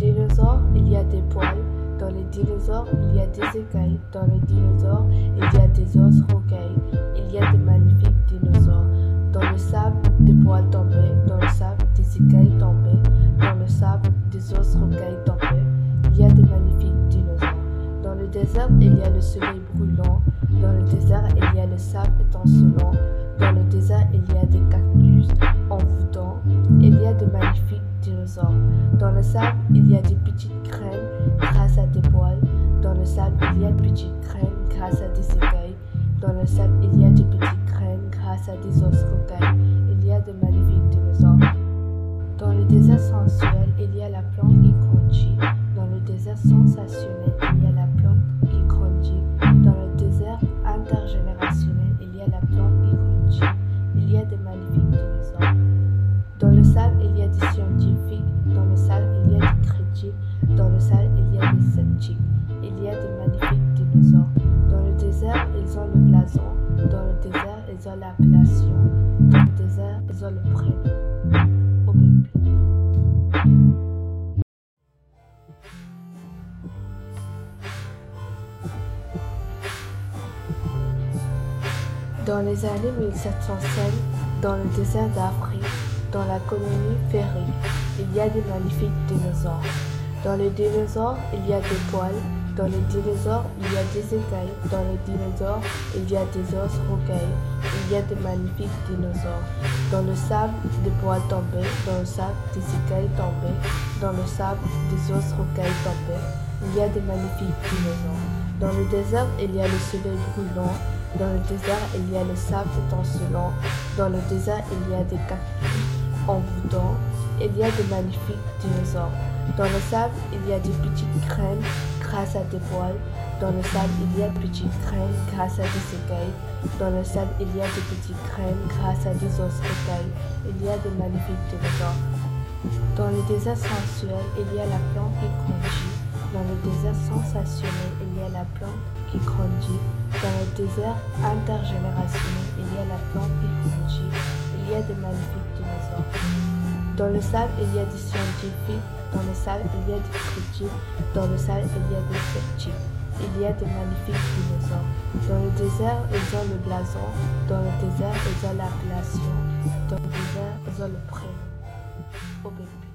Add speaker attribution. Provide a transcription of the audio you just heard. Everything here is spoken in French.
Speaker 1: Dinosaures, il y a des poils. Dans les dinosaures, il y a des écailles. Dans les dinosaures, il y a des os rocailles. Il y a de magnifiques dinosaures. Dans le sable, des poils tombés. Dans le sable, des écailles tombées. Dans le sable, des os rocailles tombés. Il y a de magnifiques dinosaures. Dans le désert, il y a le soleil brûlant. Dans le désert, il y a le sable étincelant. Dans le le sable, il y a des petites crèmes grâce à des poils. Dans le sable, il y a de petites crèmes grâce à des écailles. Dans le sable, il y a des petites crèmes grâce à des os rocailles. Il y a de magnifiques dinosaures. Dans le désert sensuel, il y a la plante qui grandit. Dans le désert sensationnel, il y a la plante qui grandit. Dans le désert intergénérationnel, il y a la plante qui grandit. Il y a de magnifiques Dans les années 1705, dans le désert d'Afrique, dans la colonie Ferry, il y a des magnifiques dinosaures. Dans les dinosaures, il y a des poils. Dans les dinosaures, il y a des écailles. Dans les dinosaures, il y a des os rocailles. Il y a de magnifiques dinosaures. Dans le sable, des poils tombés. Dans le sable, des écailles tombées. Dans le sable, des os rocailles tombés. Il y a de magnifiques dinosaures. Dans le désert, il y a le soleil brûlant. Dans le désert, il y a le sable étincelant. Dans le désert, il y a des cactus envoûtants. Il y a de magnifiques dinosaures. Dans le sable, il y a des petites crèmes grâce à des poils. Dans le sable, il y a de petites crèmes grâce à des écailles. Dans le sable, il y a de petites crèmes grâce à des os écailles. Il y a de magnifiques dinosaures. Dans le désert sensuel, il y a la plante qui grandit. Dans le désert sensationnel, il y a la plante qui grandit. Dans le désert intergénérationnel, il y a la plante qui grandit. Il y a de magnifiques dinosaures. Dans le sable, il y a des scientifiques. Dans le sable, il y a des critiques. Dans le sable, il y a des sceptiques il y a des magnifiques dinosaures. Dans le désert, ils ont le blason. Dans le désert, ils ont l'appellation. Dans le désert, ils ont le prénom.